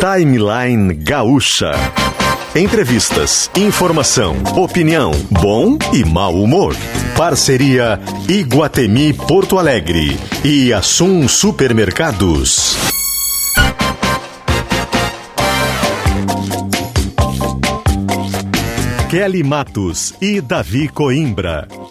Timeline Gaúcha. Entrevistas, informação, opinião, bom e mau humor. Parceria Iguatemi Porto Alegre e Assum Supermercados. Kelly Matos e Davi Coimbra.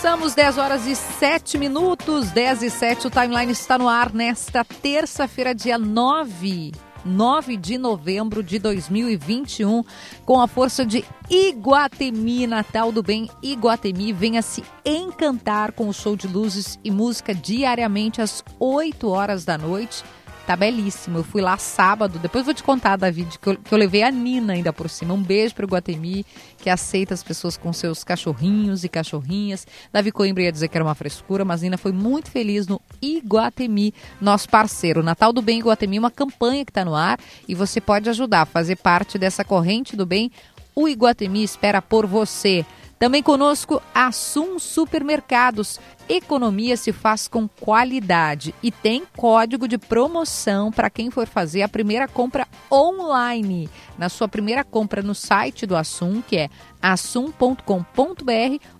Começamos 10 horas e 7 minutos, 10 e 7. O timeline está no ar nesta terça-feira, dia 9. 9 de novembro de 2021, com a força de Iguatemi, Natal do Bem Iguatemi. Venha se encantar com o show de luzes e música diariamente às 8 horas da noite Tá belíssimo. Eu fui lá sábado, depois vou te contar, David, que eu, que eu levei a Nina ainda por cima. Um beijo pro Guatemi, que aceita as pessoas com seus cachorrinhos e cachorrinhas. Davi Coimbra ia dizer que era uma frescura, mas Nina foi muito feliz no Iguatemi, nosso parceiro. Natal do Bem Iguatemi, uma campanha que está no ar e você pode ajudar a fazer parte dessa corrente do bem. O Iguatemi espera por você. Também conosco Assum Supermercados. Economia se faz com qualidade e tem código de promoção para quem for fazer a primeira compra online. Na sua primeira compra no site do Assum, que é assum.com.br,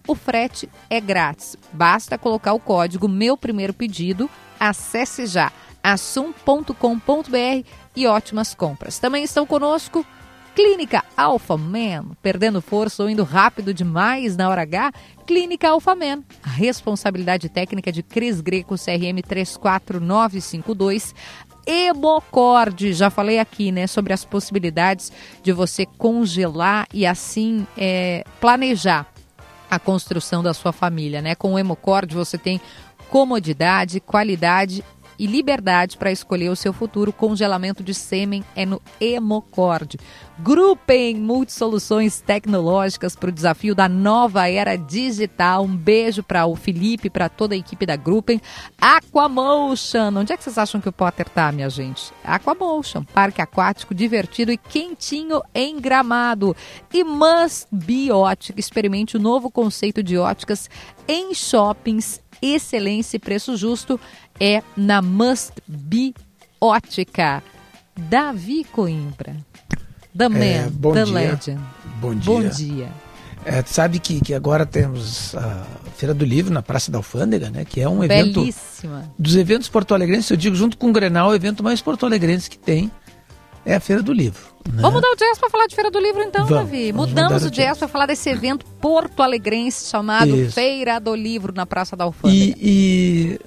o frete é grátis. Basta colocar o código Meu Primeiro Pedido. Acesse já assum.com.br e ótimas compras. Também estão conosco Clínica Alpha Man, perdendo força ou indo rápido demais na hora H? Clínica Alpha Man. A responsabilidade técnica de Cris Greco, CRM 34952. Hemocord, já falei aqui, né, sobre as possibilidades de você congelar e assim é, planejar a construção da sua família, né? Com o Hemocord você tem comodidade, qualidade e liberdade para escolher o seu futuro. Congelamento de sêmen é no Hemocord. Grupem multisoluções tecnológicas para o desafio da nova era digital. Um beijo para o Felipe, para toda a equipe da Grupem. Aquamotion. Onde é que vocês acham que o Potter tá, minha gente? Aquamotion, parque aquático divertido e quentinho em Gramado. E Must Be Ótica. Experimente o novo conceito de óticas em shoppings excelência e preço justo é na Must Be Ótica. Davi Coimbra. The é, Man, é, bom The dia. Legend. Bom dia. Bom dia. É, sabe que, que agora temos a Feira do Livro na Praça da Alfândega, né? Que é um evento Belíssima. dos eventos porto-alegrenses, eu digo junto com o Grenal, o evento mais porto-alegrense que tem é a Feira do Livro. Né? Vamos mudar o jazz para falar de Feira do Livro então, vamos, Davi. Vamos Mudamos o jazz para falar desse evento porto-alegrense chamado Isso. Feira do Livro na Praça da Alfândega. E,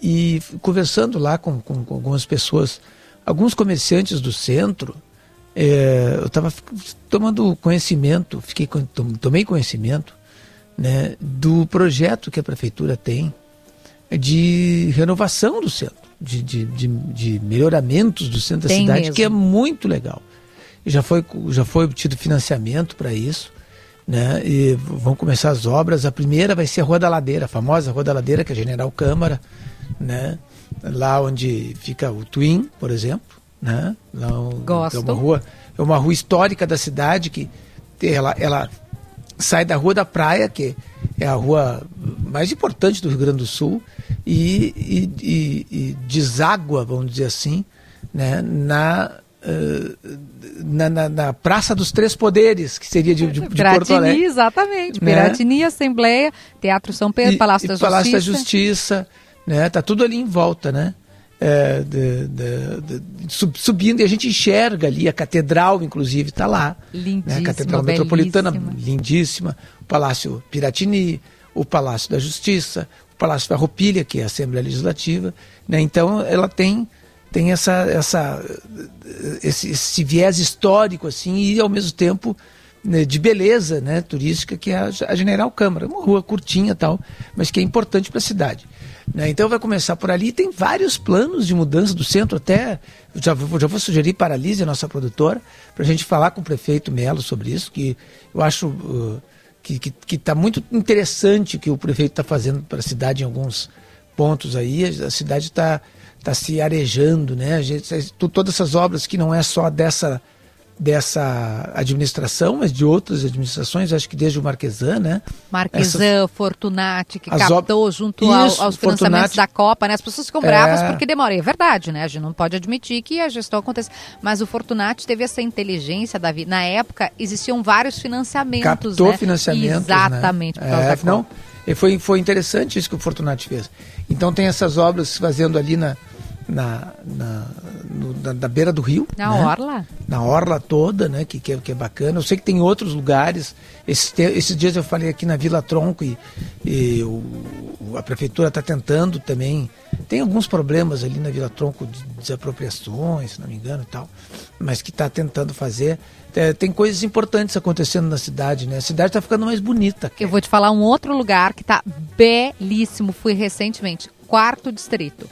e, e conversando lá com, com, com, algumas pessoas, alguns comerciantes do centro, é, eu estava tomando conhecimento, fiquei tomei conhecimento né, do projeto que a prefeitura tem de renovação do centro de, de, de, de melhoramentos do centro Tem da cidade, mesmo. que é muito legal. Já foi, já foi obtido financiamento para isso. Né? E vão começar as obras. A primeira vai ser a Rua da Ladeira, a famosa Rua da Ladeira, que é a General Câmara, né? lá onde fica o Twin, por exemplo. Né? Lá, Gosto. É uma rua, é uma rua histórica da cidade que ela, ela sai da Rua da Praia, que é a rua mais importante do Rio Grande do Sul, e, e, e, e deságua, vamos dizer assim, né, na, uh, na, na, na, Praça dos Três Poderes, que seria de, de, de Porto Alegre. exatamente. Né? Piratini, Assembleia, Teatro São Pedro, Palácio da Justiça. Palácio da Justiça, né? Tá tudo ali em volta, né? É, de, de, de, subindo e a gente enxerga ali a catedral, inclusive, está lá. Lindíssima, né? A Catedral Metropolitana, lindíssima. O Palácio Piratini, o Palácio da Justiça, o Palácio Farroupilha, que é a Assembleia Legislativa. Né? Então, ela tem, tem essa, essa, esse, esse viés histórico assim e, ao mesmo tempo, né, de beleza né, turística, que é a, a General Câmara. Uma rua curtinha tal, mas que é importante para a cidade. Né? Então vai começar por ali. Tem vários planos de mudança do centro, até já já vou sugerir para a Lízia, nossa produtora, para a gente falar com o prefeito Melo sobre isso, que eu acho uh, que está muito interessante o que o prefeito está fazendo para a cidade em alguns pontos aí. A cidade está tá se arejando, né? A gente, todas essas obras que não é só dessa dessa administração, mas de outras administrações, acho que desde o Marquesan, né? Marquesan, Essas... Fortunati, que captou junto Isso, ao, aos financiamentos Fortunati... da Copa, né? As pessoas ficam bravas é... porque demora. E é verdade, né? A gente não pode admitir que a gestão acontece. Mas o Fortunati teve essa inteligência, Davi. Na época, existiam vários financiamentos, Captou né? financiamentos, né? Exatamente. Né? É, não, foi, foi interessante isso que o Fortunati fez. Então tem essas obras se fazendo ali na, na, na, no, na, na, beira do rio. Na né? orla? Na orla toda, né? Que, que, é, que é bacana. Eu sei que tem outros lugares. Esses, esses dias eu falei aqui na Vila Tronco e, e o, a prefeitura está tentando também. Tem alguns problemas ali na Vila Tronco de desapropriações, se não me engano e tal, mas que está tentando fazer. É, tem coisas importantes acontecendo na cidade, né? A cidade está ficando mais bonita. Eu vou te falar um outro lugar que está belíssimo. Fui recentemente. Quarto Distrito.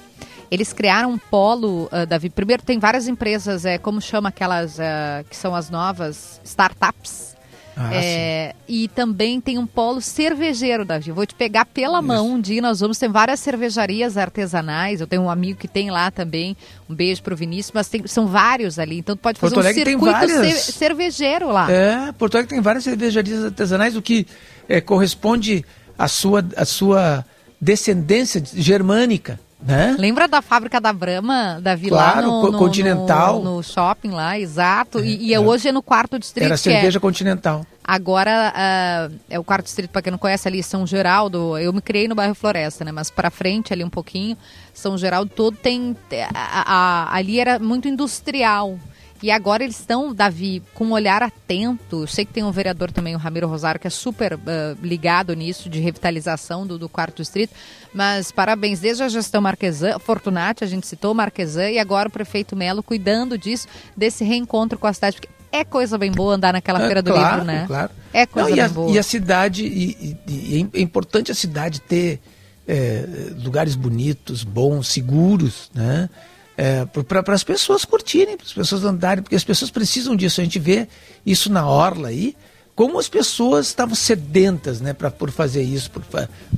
Eles criaram um polo, uh, Davi. Primeiro, tem várias empresas, é, como chama aquelas uh, que são as novas startups. Ah, é, e também tem um polo cervejeiro, Davi. Vou te pegar pela Isso. mão um dia. Nós vamos ter várias cervejarias artesanais. Eu tenho um amigo que tem lá também. Um beijo pro Vinícius, mas tem, são vários ali. Então tu pode fazer Porto um circuito várias... cervejeiro lá. É, Porto Alegre tem várias cervejarias artesanais, o que é, corresponde à sua, à sua descendência germânica. Né? Lembra da fábrica da Brahma, da Vila claro, no, no, Continental. No, no, shopping lá, exato. É, e, e é. hoje é no quarto distrito. Era cerveja é, Continental. Agora uh, é o quarto distrito, para quem não conhece ali, São Geraldo. Eu me criei no bairro Floresta, né? Mas para frente ali um pouquinho, São Geraldo todo tem. A, a, ali era muito industrial. E agora eles estão, Davi, com um olhar atento. Eu sei que tem um vereador também, o Ramiro Rosário, que é super uh, ligado nisso, de revitalização do, do quarto distrito. Mas parabéns, desde a gestão Marquesan, Fortunati, a gente citou Marquesan, e agora o prefeito Melo cuidando disso, desse reencontro com a cidade. Porque é coisa bem boa andar naquela é, feira do claro, livro, né? Claro. É coisa Não, bem a, boa. E a cidade, e, e, e é importante a cidade ter é, lugares bonitos, bons, seguros, né? É, para as pessoas curtirem, para as pessoas andarem, porque as pessoas precisam disso. A gente vê isso na orla aí, como as pessoas estavam sedentas né, pra, por fazer isso, por,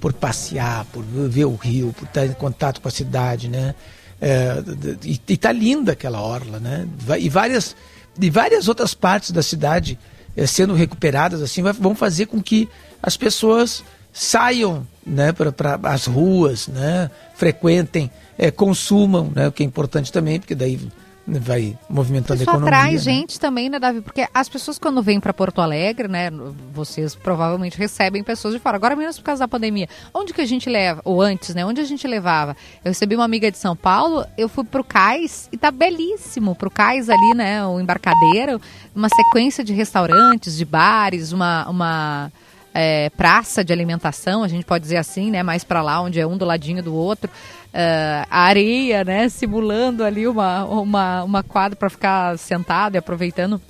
por passear, por ver o rio, por estar em contato com a cidade. Né? É, e está linda aquela orla. Né? E, várias, e várias outras partes da cidade é, sendo recuperadas assim vão fazer com que as pessoas saiam né, para as ruas, né, frequentem é, consumam, né, o que é importante também, porque daí vai movimentando Isso a economia. atrai né? gente também, né, Davi? Porque as pessoas quando vêm para Porto Alegre, né, vocês provavelmente recebem pessoas de fora. Agora menos por causa da pandemia. Onde que a gente leva, ou antes, né, onde a gente levava? Eu recebi uma amiga de São Paulo, eu fui pro cais e tá belíssimo, pro cais ali, né, o embarcadeiro, uma sequência de restaurantes, de bares, uma uma é, praça de alimentação, a gente pode dizer assim, né, mais para lá, onde é um do ladinho do outro uh, a areia, né? Simulando ali uma, uma, uma quadra para ficar sentado e aproveitando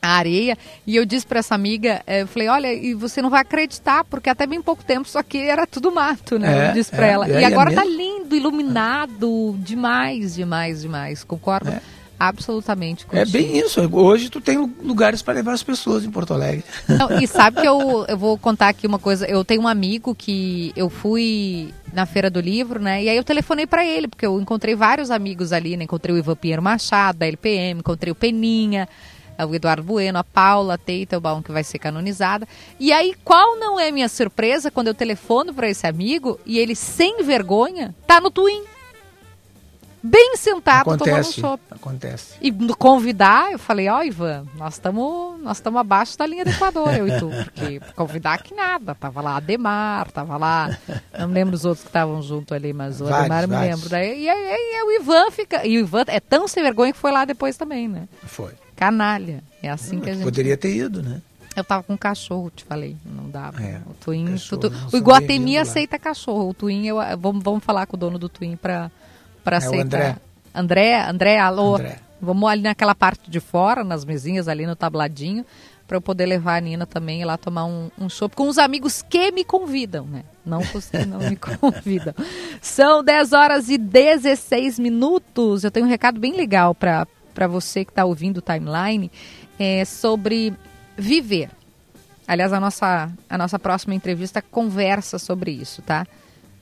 a areia. E eu disse para essa amiga, eh, eu falei, olha, e você não vai acreditar, porque até bem pouco tempo isso aqui era tudo mato, né? É, eu disse para é, ela. É, e agora é tá lindo, iluminado, demais, demais, demais. Concordo? Absolutamente contigo. É bem isso. Hoje tu tem lugares para levar as pessoas em Porto Alegre. Não, e sabe que eu, eu vou contar aqui uma coisa. Eu tenho um amigo que eu fui na Feira do Livro, né? E aí eu telefonei para ele, porque eu encontrei vários amigos ali, né? Encontrei o Ivan Pinheiro Machado, da LPM, encontrei o Peninha, o Eduardo Bueno, a Paula Teitelbaum, que vai ser canonizada. E aí, qual não é minha surpresa quando eu telefono para esse amigo e ele, sem vergonha, tá no Twin bem sentado acontece, tomando chopp. Acontece. E convidar, eu falei, ó, oh, Ivan, nós estamos nós abaixo da linha do Equador, eu e tu, porque convidar que nada. Tava lá Ademar, tava lá, não me lembro os outros que estavam junto ali, mas o vários, Ademar eu me lembro. Daí, e aí, o Ivan fica, e o Ivan é tão sem vergonha que foi lá depois também, né? Foi. Canalha. É assim que a gente... Poderia ter ido, né? Eu tava com cachorro, te falei. Não dava. É, o Twin. Cachorro, tu, tu, o Iguatemi aceita cachorro. O Twin, eu, vamos, vamos falar com o dono do Twin para para é aceitar. André. André, André, alô. André. Vamos ali naquela parte de fora, nas mesinhas ali no tabladinho, para eu poder levar a Nina também lá tomar um, um chopp com os amigos que me convidam, né? Não não me convidam. São 10 horas e 16 minutos. Eu tenho um recado bem legal para você que está ouvindo o timeline é, sobre viver. Aliás, a nossa, a nossa próxima entrevista conversa sobre isso, tá?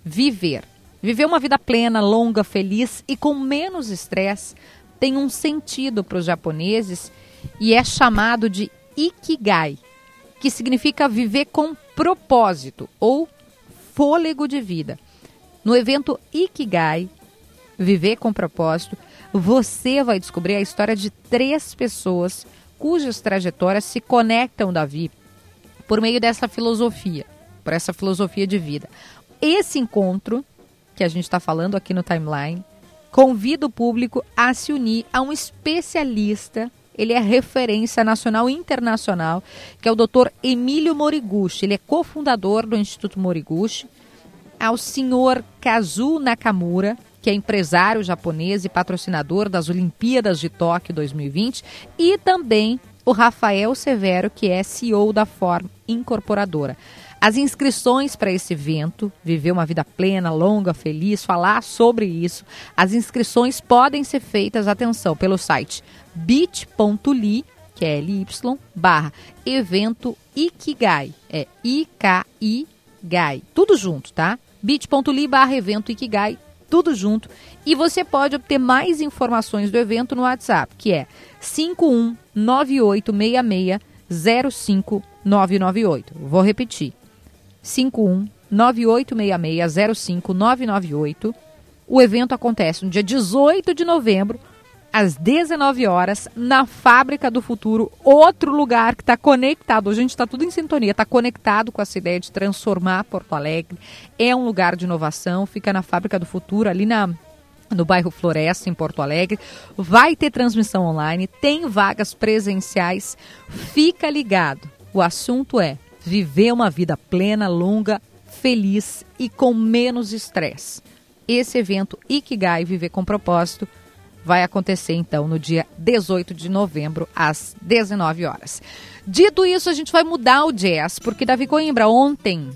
Viver. Viver uma vida plena, longa, feliz e com menos estresse tem um sentido para os japoneses e é chamado de Ikigai, que significa viver com propósito ou fôlego de vida. No evento Ikigai, Viver com Propósito, você vai descobrir a história de três pessoas cujas trajetórias se conectam, Davi, por meio dessa filosofia, por essa filosofia de vida. Esse encontro que a gente está falando aqui no timeline convida o público a se unir a um especialista. Ele é referência nacional e internacional, que é o Dr. Emílio Moriguchi. Ele é cofundador do Instituto Moriguchi. Ao senhor Kazu Nakamura, que é empresário japonês e patrocinador das Olimpíadas de Tóquio 2020, e também o Rafael Severo, que é CEO da Form Incorporadora. As inscrições para esse evento, viver uma vida plena, longa, feliz, falar sobre isso, as inscrições podem ser feitas, atenção, pelo site bit.ly, que é LY, barra evento Ikigai, é I-K-I-Gai, tudo junto, tá? bit.ly barra evento Ikigai, tudo junto. E você pode obter mais informações do evento no WhatsApp, que é 51986605998. Vou repetir. 51986605998. O evento acontece no dia 18 de novembro, às 19 horas, na Fábrica do Futuro, outro lugar que está conectado. A gente está tudo em sintonia, está conectado com essa ideia de transformar Porto Alegre. É um lugar de inovação, fica na Fábrica do Futuro, ali na no bairro Floresta, em Porto Alegre. Vai ter transmissão online, tem vagas presenciais. Fica ligado. O assunto é viver uma vida plena, longa, feliz e com menos estresse. Esse evento Ikigai Viver com Propósito vai acontecer então no dia 18 de novembro, às 19 horas. Dito isso, a gente vai mudar o jazz, porque Davi Coimbra ontem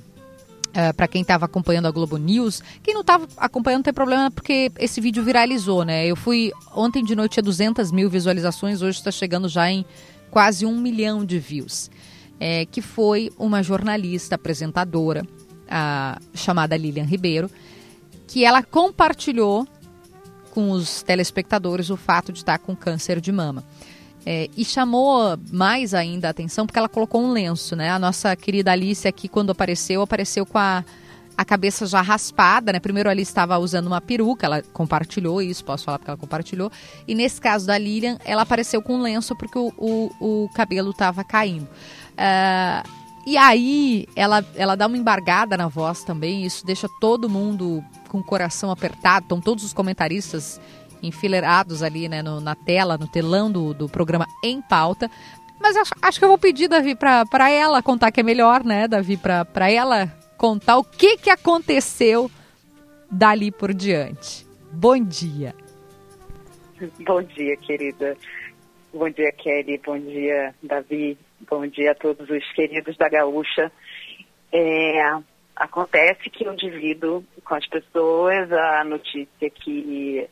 Uh, eh, para quem estava acompanhando a Globo News. Quem não estava acompanhando não tem problema porque esse vídeo viralizou, né? Eu fui ontem de noite a 200 mil visualizações, hoje está chegando já em quase um milhão de views. É, que foi uma jornalista apresentadora a, chamada Lilian Ribeiro, que ela compartilhou com os telespectadores o fato de estar com câncer de mama. É, e chamou mais ainda a atenção porque ela colocou um lenço, né? A nossa querida Alice aqui, quando apareceu, apareceu com a, a cabeça já raspada, né? Primeiro ali estava usando uma peruca, ela compartilhou isso, posso falar porque ela compartilhou. E nesse caso da Lilian, ela apareceu com um lenço porque o, o, o cabelo estava caindo. Uh, e aí ela, ela dá uma embargada na voz também, isso deixa todo mundo com o coração apertado, estão todos os comentaristas enfileirados ali né, no, na tela, no telão do, do programa em pauta. Mas acho, acho que eu vou pedir, Davi, para ela contar que é melhor, né, Davi, para ela contar o que, que aconteceu dali por diante. Bom dia. Bom dia, querida. Bom dia, Kelly. Bom dia, Davi. Bom dia a todos os queridos da Gaúcha. É, Acontece que eu divido com as pessoas a notícia que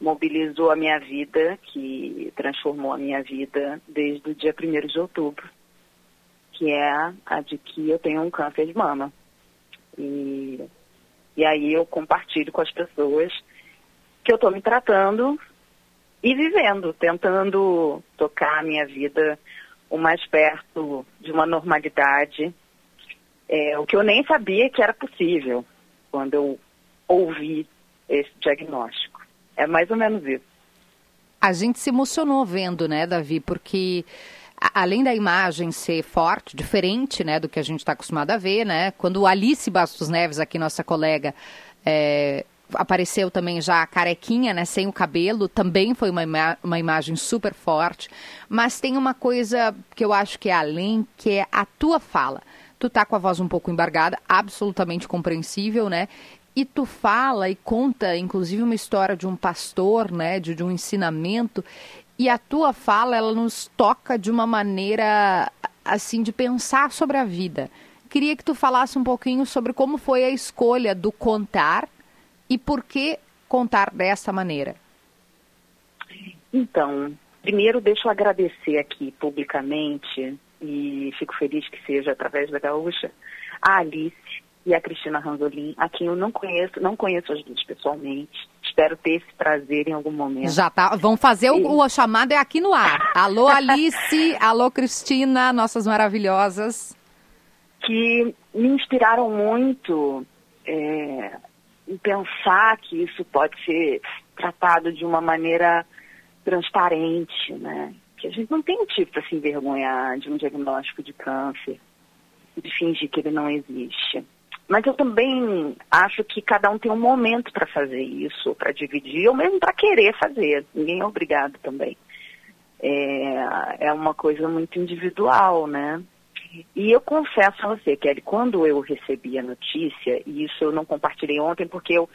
mobilizou a minha vida, que transformou a minha vida desde o dia 1 de outubro, que é a de que eu tenho um câncer de mama. E, e aí eu compartilho com as pessoas que eu estou me tratando e vivendo, tentando tocar a minha vida o mais perto de uma normalidade é, o que eu nem sabia que era possível quando eu ouvi esse diagnóstico. É mais ou menos isso. A gente se emocionou vendo, né, Davi? Porque além da imagem ser forte, diferente, né, do que a gente está acostumado a ver, né? Quando Alice Bastos Neves, aqui nossa colega, é, apareceu também já carequinha, né, sem o cabelo, também foi uma, ima uma imagem super forte. Mas tem uma coisa que eu acho que é além, que é a tua fala. Tu tá com a voz um pouco embargada, absolutamente compreensível, né? E tu fala e conta, inclusive, uma história de um pastor, né? De, de um ensinamento. E a tua fala, ela nos toca de uma maneira, assim, de pensar sobre a vida. Queria que tu falasse um pouquinho sobre como foi a escolha do contar e por que contar dessa maneira. Então, primeiro deixa eu agradecer aqui publicamente e fico feliz que seja através da Gaúcha, a Alice e a Cristina Ranzolin, a quem eu não conheço, não conheço as duas pessoalmente, espero ter esse prazer em algum momento. Já tá. Vão fazer o, o chamado é aqui no ar. Alô, Alice. alô, Cristina, nossas maravilhosas. Que me inspiraram muito é, pensar que isso pode ser tratado de uma maneira transparente, né? Que a gente não tem motivo para se envergonhar de um diagnóstico de câncer, de fingir que ele não existe. Mas eu também acho que cada um tem um momento para fazer isso, para dividir, ou mesmo para querer fazer. Ninguém é obrigado também. É, é uma coisa muito individual, né? E eu confesso a você, Kelly, quando eu recebi a notícia, e isso eu não compartilhei ontem, porque eu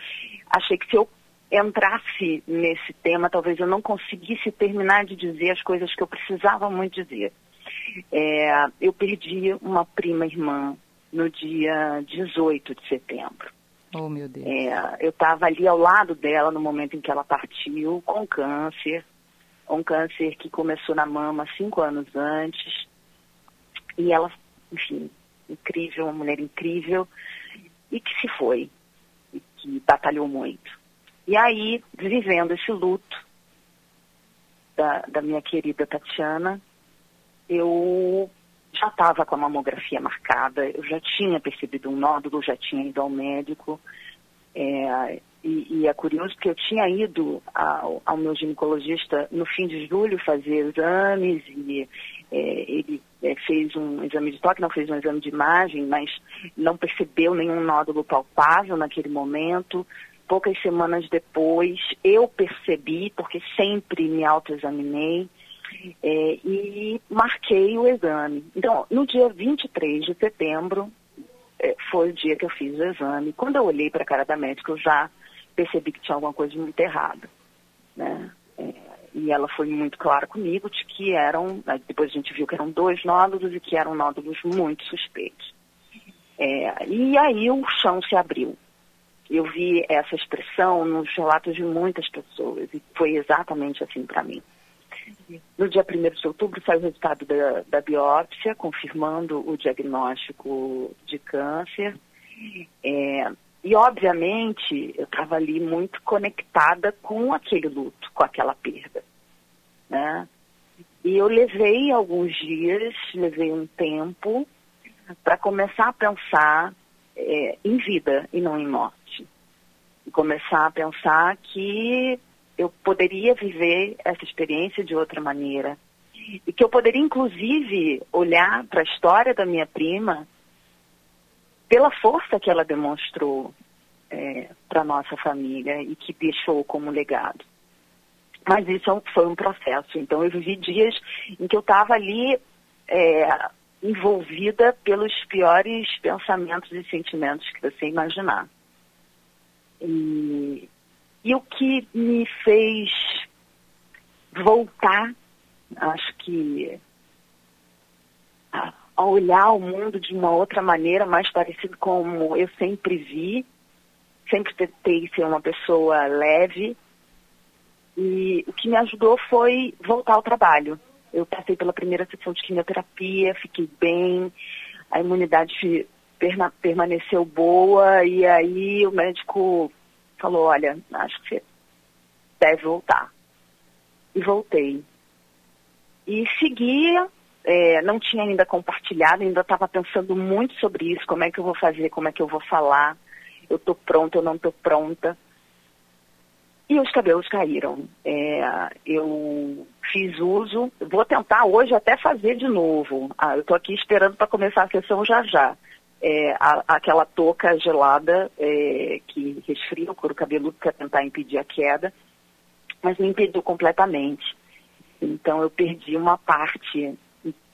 achei que se eu entrasse nesse tema, talvez eu não conseguisse terminar de dizer as coisas que eu precisava muito dizer. É, eu perdi uma prima irmã no dia 18 de setembro. Oh, meu Deus. É, eu estava ali ao lado dela no momento em que ela partiu, com câncer. Um câncer que começou na mama cinco anos antes. E ela, enfim, incrível, uma mulher incrível. E que se foi. E que batalhou muito. E aí, vivendo esse luto da, da minha querida Tatiana, eu já estava com a mamografia marcada, eu já tinha percebido um nódulo, já tinha ido ao médico. É, e, e, é curioso que eu tinha ido ao, ao, meu ginecologista no fim de julho fazer exames e é, ele é, fez um exame de toque, não fez um exame de imagem, mas não percebeu nenhum nódulo palpável naquele momento. Poucas semanas depois, eu percebi, porque sempre me autoexaminei, é, e marquei o exame. Então, no dia 23 de setembro, é, foi o dia que eu fiz o exame. Quando eu olhei para a cara da médica, eu já percebi que tinha alguma coisa muito errada. Né? É, e ela foi muito clara comigo de que eram, depois a gente viu que eram dois nódulos e que eram nódulos muito suspeitos. É, e aí o chão se abriu. Eu vi essa expressão nos relatos de muitas pessoas e foi exatamente assim para mim. No dia 1 de outubro sai o resultado da, da biópsia, confirmando o diagnóstico de câncer. É, e, obviamente, eu estava ali muito conectada com aquele luto, com aquela perda. Né? E eu levei alguns dias, levei um tempo para começar a pensar é, em vida e não em morte. E começar a pensar que eu poderia viver essa experiência de outra maneira. E que eu poderia, inclusive, olhar para a história da minha prima pela força que ela demonstrou é, para nossa família e que deixou como legado. Mas isso é foi um processo. Então, eu vivi dias em que eu estava ali é, envolvida pelos piores pensamentos e sentimentos que você imaginar. E, e o que me fez voltar, acho que a olhar o mundo de uma outra maneira, mais parecido como eu sempre vi, sempre tentei ser uma pessoa leve. E o que me ajudou foi voltar ao trabalho. Eu passei pela primeira sessão de quimioterapia, fiquei bem, a imunidade permaneceu boa e aí o médico falou, olha, acho que você deve voltar. E voltei. E seguia, é, não tinha ainda compartilhado, ainda estava pensando muito sobre isso, como é que eu vou fazer, como é que eu vou falar, eu estou pronta, eu não estou pronta. E os cabelos caíram. É, eu fiz uso, vou tentar hoje até fazer de novo. Ah, eu estou aqui esperando para começar a sessão já já é, a, aquela touca gelada é, que resfria o couro cabeludo para tentar impedir a queda, mas me impediu completamente. Então eu perdi uma parte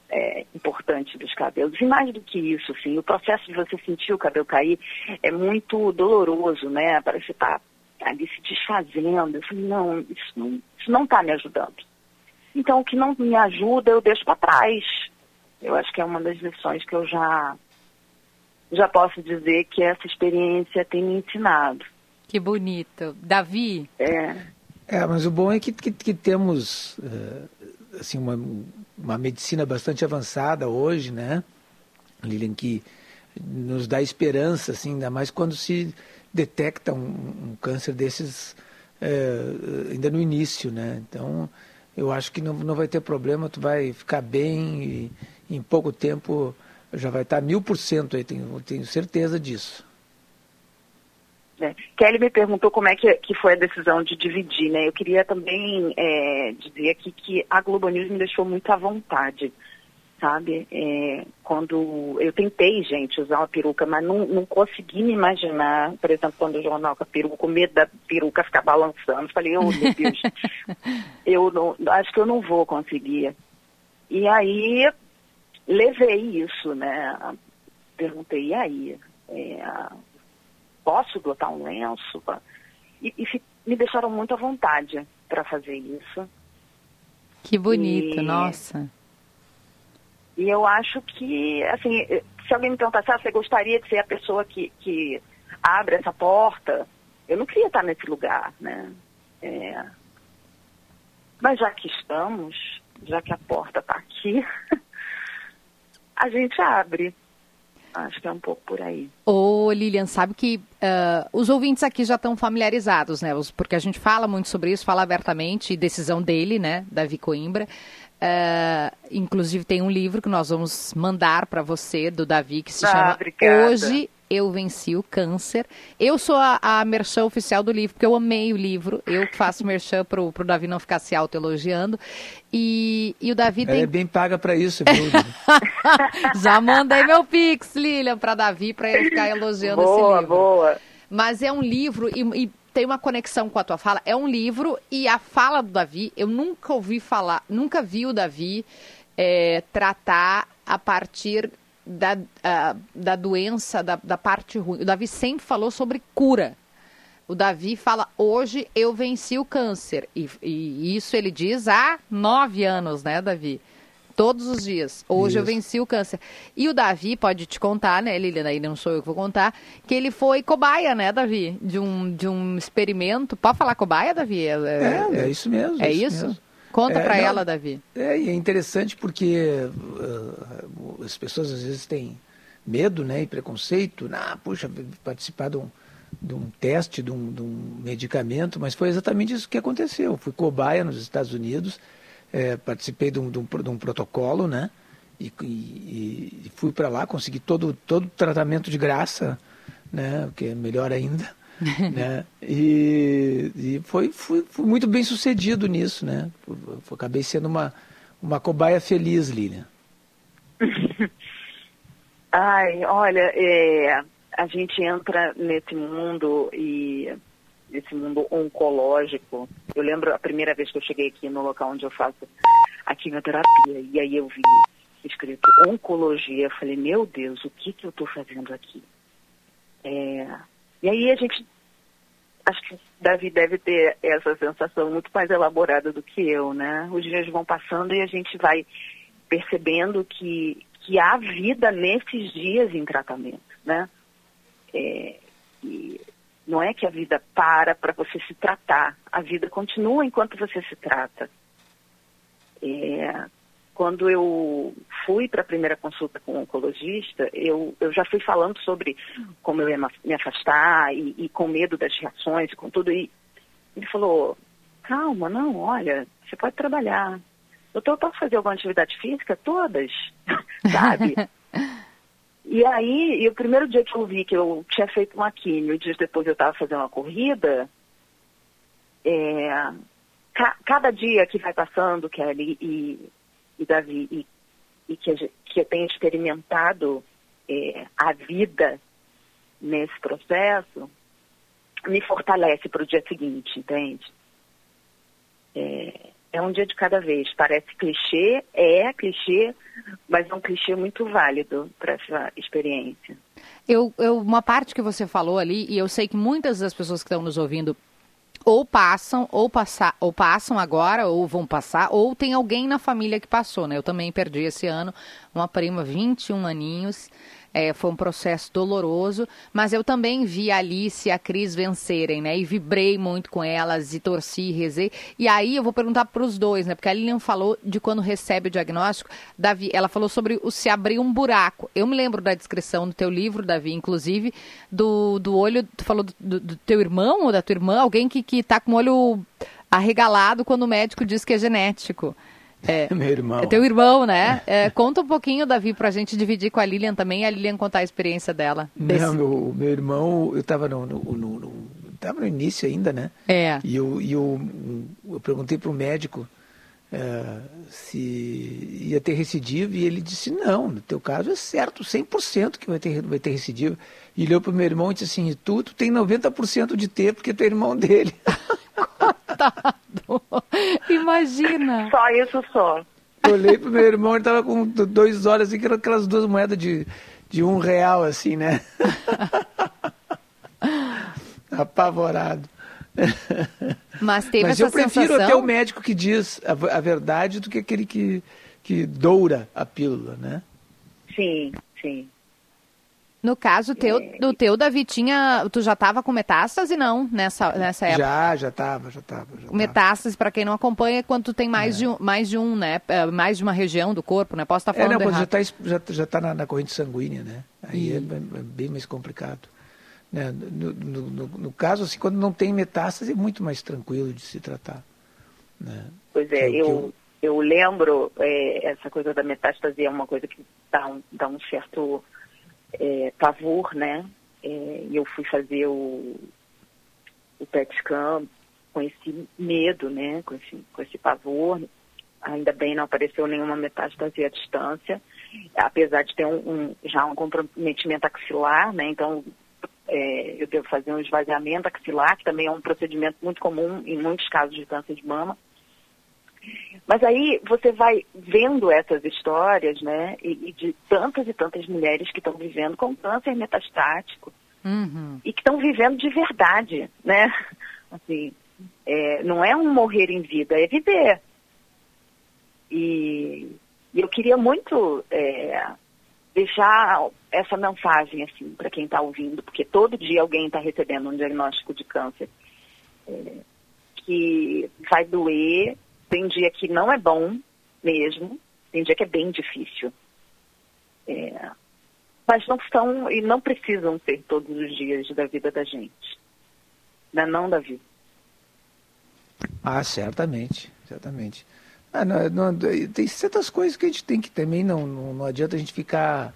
é, importante dos cabelos. E mais do que isso, assim, o processo de você sentir o cabelo cair é muito doloroso, né? Parece que está ali se desfazendo. Eu falei, não, isso não isso não está me ajudando. Então o que não me ajuda eu deixo para trás. Eu acho que é uma das lições que eu já já posso dizer que essa experiência tem me ensinado. Que bonito. Davi? É. É, mas o bom é que, que, que temos uh, assim, uma, uma medicina bastante avançada hoje, né, Lilian, que nos dá esperança, assim, ainda mais quando se detecta um, um câncer desses é, ainda no início, né? Então, eu acho que não, não vai ter problema, tu vai ficar bem e em pouco tempo já vai estar mil por cento aí, tenho, tenho certeza disso. É. Kelly me perguntou como é que, que foi a decisão de dividir, né? Eu queria também é, dizer aqui que a Globo News me deixou muito à vontade, sabe? É, quando eu tentei, gente, usar uma peruca, mas não, não consegui me imaginar, por exemplo, quando o jornal com a peruca, com medo da peruca ficar balançando. Falei, oh meu Deus, eu não, acho que eu não vou conseguir. E aí levei isso, né? Perguntei, e aí? É, posso botar um lenço? E, e me deixaram muito à vontade para fazer isso. Que bonito, e, nossa. E eu acho que, assim, se alguém me perguntasse, ah, você gostaria de ser a pessoa que, que abre essa porta? Eu não queria estar nesse lugar, né? É... Mas já que estamos, já que a porta está aqui, a gente abre. Acho que é um pouco por aí. Ô, Lilian, sabe que uh, os ouvintes aqui já estão familiarizados, né? Porque a gente fala muito sobre isso, fala abertamente, decisão dele, né? Davi Coimbra. Uh, inclusive tem um livro que nós vamos mandar para você, do Davi, que se ah, chama obrigada. Hoje eu Venci o Câncer. Eu sou a, a merchan oficial do livro, porque eu amei o livro. Eu faço merchan pro, pro Davi não ficar se autoelogiando. E, e o Davi Ela tem... é bem paga para isso, viu? Já mandei meu pix, Lilian, para Davi, para ele ficar elogiando boa, esse livro. Boa, boa. Mas é um livro, e, e tem uma conexão com a tua fala. É um livro, e a fala do Davi, eu nunca ouvi falar, nunca vi o Davi é, tratar a partir da, uh, da doença, da, da parte ruim. O Davi sempre falou sobre cura. O Davi fala, hoje eu venci o câncer. E, e, isso ele diz há nove anos, né, Davi? Todos os dias. Hoje isso. eu venci o câncer. E o Davi pode te contar, né, Liliana? Aí não sou eu que vou contar, que ele foi cobaia, né, Davi? De um, de um experimento. Pode falar cobaia, Davi? É, é, é isso mesmo. É isso? isso? Mesmo. Conta é, para ela, Davi. É, é interessante porque uh, as pessoas às vezes têm medo né, e preconceito. Ah, puxa, participar de um, de um teste, de um, de um, medicamento, mas foi exatamente isso que aconteceu. Fui cobaia nos Estados Unidos, é, participei de um, de, um, protocolo, né? E, e, e fui para lá, consegui todo, todo o tratamento de graça, né? Que é melhor ainda. né? E, e foi, fui, fui, muito bem sucedido nisso, né? Acabei sendo uma, uma cobaia feliz, Lilian. Ai, olha, é, a gente entra nesse mundo e nesse mundo oncológico. Eu lembro a primeira vez que eu cheguei aqui no local onde eu faço a quimioterapia e aí eu vi escrito oncologia. Eu falei, meu Deus, o que que eu estou fazendo aqui? É, e aí a gente, acho que Davi deve ter essa sensação muito mais elaborada do que eu, né? Os dias vão passando e a gente vai percebendo que, que há vida nesses dias em tratamento, né? É, e não é que a vida para para você se tratar, a vida continua enquanto você se trata. É, quando eu fui para a primeira consulta com o oncologista, eu, eu já fui falando sobre como eu ia me afastar e, e com medo das reações, com tudo. E ele falou, calma, não, olha, você pode trabalhar. Doutor, eu posso fazer alguma atividade física? Todas, sabe? e aí, e o primeiro dia que eu vi que eu tinha feito uma químio, dias depois eu estava fazendo uma corrida, é, ca, cada dia que vai passando, Kelly, e e Davi, e, e que, que eu tenha experimentado é, a vida nesse processo, me fortalece para o dia seguinte, entende? É, é um dia de cada vez. Parece clichê, é clichê, mas é um clichê muito válido para essa experiência. Eu, eu, uma parte que você falou ali, e eu sei que muitas das pessoas que estão nos ouvindo ou passam, ou, passar, ou passam agora, ou vão passar, ou tem alguém na família que passou, né? Eu também perdi esse ano uma prima, 21 aninhos, É, foi um processo doloroso, mas eu também vi a Alice e a Cris vencerem, né? E vibrei muito com elas e torci, rezei. E aí eu vou perguntar para os dois, né? Porque a Lilian falou de quando recebe o diagnóstico. Davi, ela falou sobre o se abrir um buraco. Eu me lembro da descrição do teu livro, Davi, inclusive, do, do olho. Tu falou do, do, do teu irmão ou da tua irmã, alguém que, que tá com o olho arregalado quando o médico diz que é genético. É, Meu irmão. É teu irmão, né? É, conta um pouquinho, Davi, pra gente dividir com a Lilian também, a Lilian contar a experiência dela. Desse... Não, meu, meu irmão, eu estava no, no, no, no, tava no início ainda, né? É. E eu, e eu, eu perguntei pro médico é, se ia ter recidivo e ele disse, não, no teu caso é certo, 100% que vai ter, vai ter recidivo. E olhou pro meu irmão e disse assim, tu, tu tem 90% de ter porque tu é irmão dele. Coitado. Imagina. Só isso só. Eu olhei pro meu irmão, ele tava com dois olhos, assim, que eram aquelas duas moedas de, de um real, assim, né? Apavorado. Mas teve Mas essa eu prefiro sensação... até o médico que diz a, a, verdade do que aquele que, que doura a pílula, né? Sim, sim. No caso teu, é... do teu, Davi, tinha, tu já estava com metástase, não, nessa, nessa época? Já, já estava, já estava. Metástase, para quem não acompanha, é quando tu tem mais, é. de um, mais de um, né, é, mais de uma região do corpo, né? Posso estar falando é, não, quando já está já, já tá na, na, corrente sanguínea, né? Aí é, é, bem mais complicado. Né? No, no, no, no, caso, assim, quando não tem metástase, é muito mais tranquilo de se tratar. Né? Pois é, eu, eu... eu lembro, é, essa coisa da metástase é uma coisa que dá um, dá um certo é, pavor, né? É, e eu fui fazer o, o PET scan com esse medo, né? Com esse, com esse pavor. Ainda bem não apareceu nenhuma metástase à distância, apesar de ter um, um já um comprometimento axilar, né? Então é, eu devo fazer um esvaziamento axilar, que também é um procedimento muito comum em muitos casos de câncer de mama. Mas aí você vai vendo essas histórias, né, e, e de tantas e tantas mulheres que estão vivendo com câncer metastático uhum. e que estão vivendo de verdade, né? Assim, é, não é um morrer em vida, é viver. E, e eu queria muito é, deixar essa mensagem assim para quem está ouvindo, porque todo dia alguém está recebendo um diagnóstico de câncer é, que vai doer tem dia que não é bom mesmo, tem dia que é bem difícil. É, mas não são e não precisam ser todos os dias da vida da gente. Não, é não Davi? Ah, certamente, certamente. Ah, não, não, tem certas coisas que a gente tem que também não, não, não adianta a gente ficar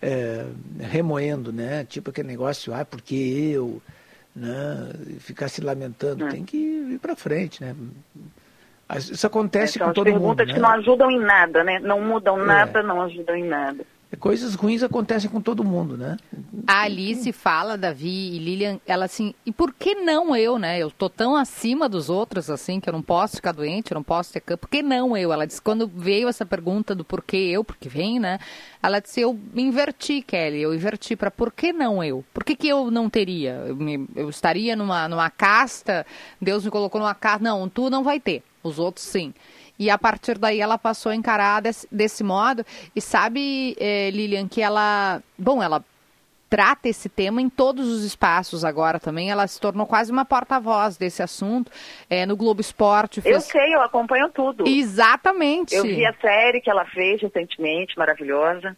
é, remoendo, né? Tipo aquele negócio, ah, porque eu, né? Ficar se lamentando, hum. tem que ir para frente, né? Isso acontece com todo mundo. São perguntas que né? não ajudam em nada, né? Não mudam é. nada, não ajudam em nada. Coisas ruins acontecem com todo mundo, né? A Alice fala, Davi e Lilian, ela assim, e por que não eu, né? Eu tô tão acima dos outros, assim, que eu não posso ficar doente, eu não posso ter câncer. Por que não eu? Ela disse, quando veio essa pergunta do porquê eu, porque vem, né? Ela disse, eu inverti, Kelly, eu inverti para por que não eu? Por que, que eu não teria? Eu, me, eu estaria numa, numa casta, Deus me colocou numa casta, não, tu não vai ter, os outros sim. E a partir daí ela passou a encarar desse, desse modo. E sabe, eh, Lilian, que ela. Bom, ela trata esse tema em todos os espaços agora também. Ela se tornou quase uma porta-voz desse assunto. É, no Globo Esporte. Fez... Eu sei, eu acompanho tudo. Exatamente. Eu vi a série que ela fez recentemente, maravilhosa.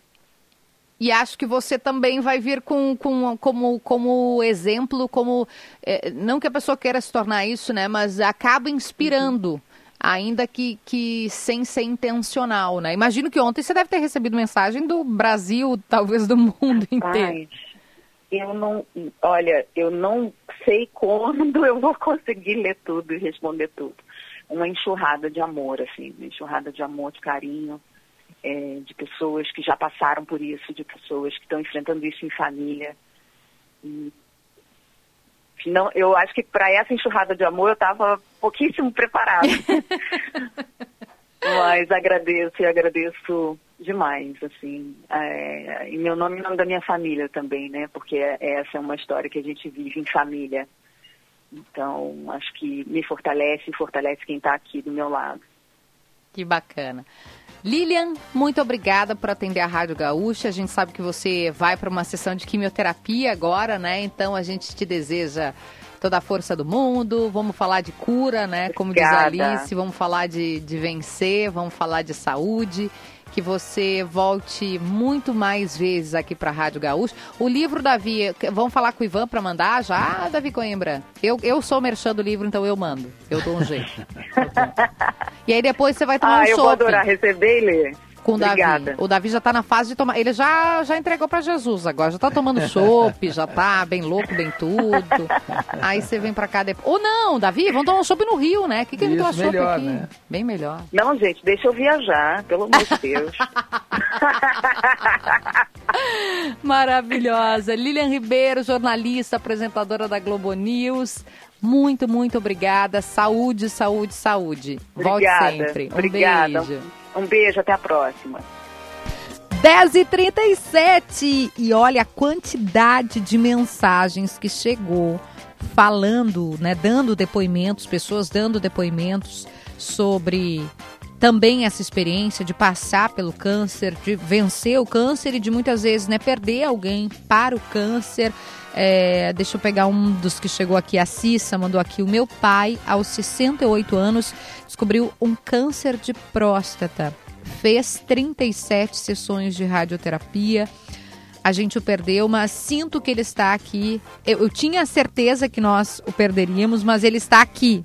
E acho que você também vai vir com, com como, como exemplo, como. É, não que a pessoa queira se tornar isso, né? Mas acaba inspirando. Uhum ainda que, que sem ser intencional, né? Imagino que ontem você deve ter recebido mensagem do Brasil, talvez do mundo inteiro. eu não, olha, eu não sei quando eu vou conseguir ler tudo e responder tudo. Uma enxurrada de amor, assim, uma enxurrada de amor, de carinho, é, de pessoas que já passaram por isso, de pessoas que estão enfrentando isso em família. E não, eu acho que para essa enxurrada de amor eu estava pouquíssimo preparada. Mas agradeço e agradeço demais, assim, é, em meu nome e em nome da minha família também, né? Porque essa é uma história que a gente vive em família. Então, acho que me fortalece e fortalece quem está aqui do meu lado. Que bacana. Lilian, muito obrigada por atender a Rádio Gaúcha. A gente sabe que você vai para uma sessão de quimioterapia agora, né? Então a gente te deseja toda a força do mundo. Vamos falar de cura, né? Como Obrigada. diz a Alice, vamos falar de, de vencer, vamos falar de saúde que você volte muito mais vezes aqui para a Rádio Gaúcha. O livro, Davi, vamos falar com o Ivan para mandar já, Davi Coimbra? Eu, eu sou merchan do livro, então eu mando. Eu dou um jeito. e aí depois você vai tomar ah, um eu chopp vou adorar receber e ler. Com o Obrigada. Davi. O Davi já tá na fase de tomar. Ele já, já entregou para Jesus agora, já tá tomando chopp, já tá bem louco, bem tudo. Aí você vem para cá depois. Ou não, Davi, vamos tomar um chopp no Rio, né? O que, que ele tomar chopp melhor, aqui? né? Bem melhor. Não, gente, deixa eu viajar, pelo amor de Deus. Maravilhosa. Lilian Ribeiro, jornalista, apresentadora da Globo News. Muito, muito obrigada. Saúde, saúde, saúde. Volte Obrigada. sempre. Um Obrigada. beijo. Um beijo, até a próxima. 10h37 e olha a quantidade de mensagens que chegou falando, né, dando depoimentos, pessoas dando depoimentos sobre também essa experiência de passar pelo câncer, de vencer o câncer e de muitas vezes né, perder alguém para o câncer. É, deixa eu pegar um dos que chegou aqui, a Cissa mandou aqui. O meu pai, aos 68 anos, descobriu um câncer de próstata. Fez 37 sessões de radioterapia. A gente o perdeu, mas sinto que ele está aqui. Eu, eu tinha certeza que nós o perderíamos, mas ele está aqui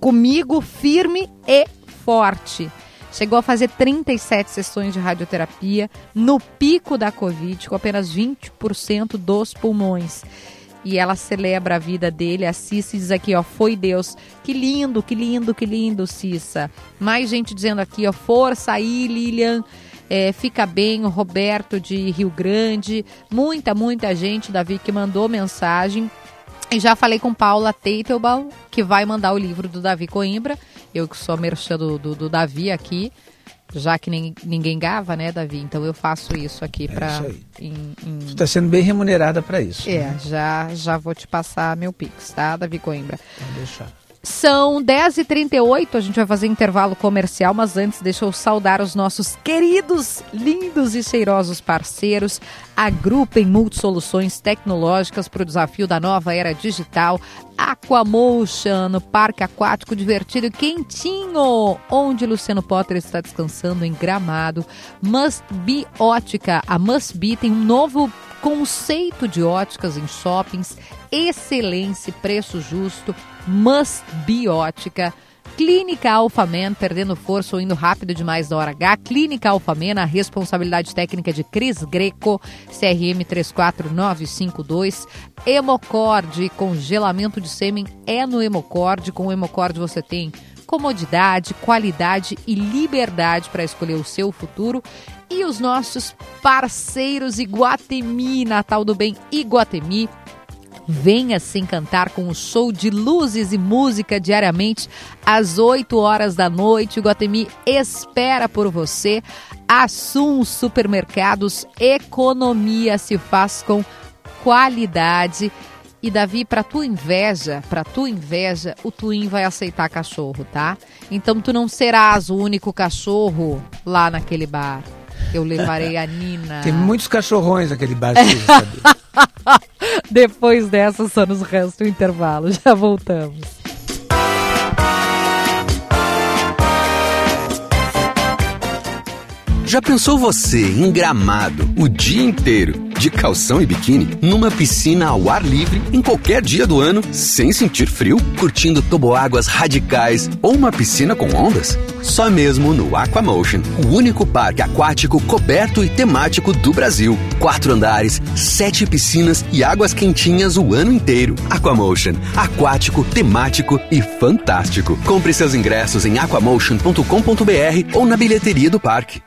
comigo, firme e forte. Chegou a fazer 37 sessões de radioterapia no pico da Covid, com apenas 20% dos pulmões. E ela celebra a vida dele, a Cissa diz aqui, ó, foi Deus. Que lindo, que lindo, que lindo, Cissa. Mais gente dizendo aqui, ó, força aí, Lilian. É, fica bem, o Roberto de Rio Grande, muita, muita gente, Davi, que mandou mensagem. E já falei com Paula Teitelbaum, que vai mandar o livro do Davi Coimbra. Eu que sou merchan do, do, do Davi aqui, já que nem, ninguém gava, né, Davi? Então eu faço isso aqui para. Você está sendo bem remunerada para isso. É, né? já, já vou te passar meu Pix, tá, Davi Coimbra? Pode deixar. São 10h38, a gente vai fazer intervalo comercial, mas antes deixa eu saudar os nossos queridos, lindos e cheirosos parceiros. Agrupem multisoluções tecnológicas para o desafio da nova era digital. Aquamotion, Parque Aquático Divertido e Quentinho, onde Luciano Potter está descansando em Gramado. Must Be Ótica, a Must Be tem um novo conceito de óticas em shoppings, excelência, preço justo, Must Be Ótica. Clínica Alfamen, perdendo força ou indo rápido demais na hora H. Clínica Alfamen, a responsabilidade técnica de Cris Greco, CRM 34952. Hemocord, congelamento de sêmen é no Hemocord. Com o Hemocord você tem comodidade, qualidade e liberdade para escolher o seu futuro. E os nossos parceiros Iguatemi, Natal do Bem Iguatemi. Venha se encantar com o show de luzes e música diariamente às 8 horas da noite. O Guatemi espera por você. Assum Supermercados, economia se faz com qualidade. E Davi, para tua inveja, para tua inveja, o Twin vai aceitar cachorro, tá? Então tu não serás o único cachorro lá naquele bar. Eu levarei a Nina. Tem muitos cachorrões naquele bar, você sabia? Depois dessa, só nos resta o intervalo. Já voltamos. Já pensou você em gramado o dia inteiro, de calção e biquíni, numa piscina ao ar livre, em qualquer dia do ano, sem sentir frio, curtindo toboáguas radicais ou uma piscina com ondas? Só mesmo no Aquamotion, o único parque aquático coberto e temático do Brasil. Quatro andares, sete piscinas e águas quentinhas o ano inteiro. Aquamotion, aquático, temático e fantástico. Compre seus ingressos em aquamotion.com.br ou na bilheteria do parque.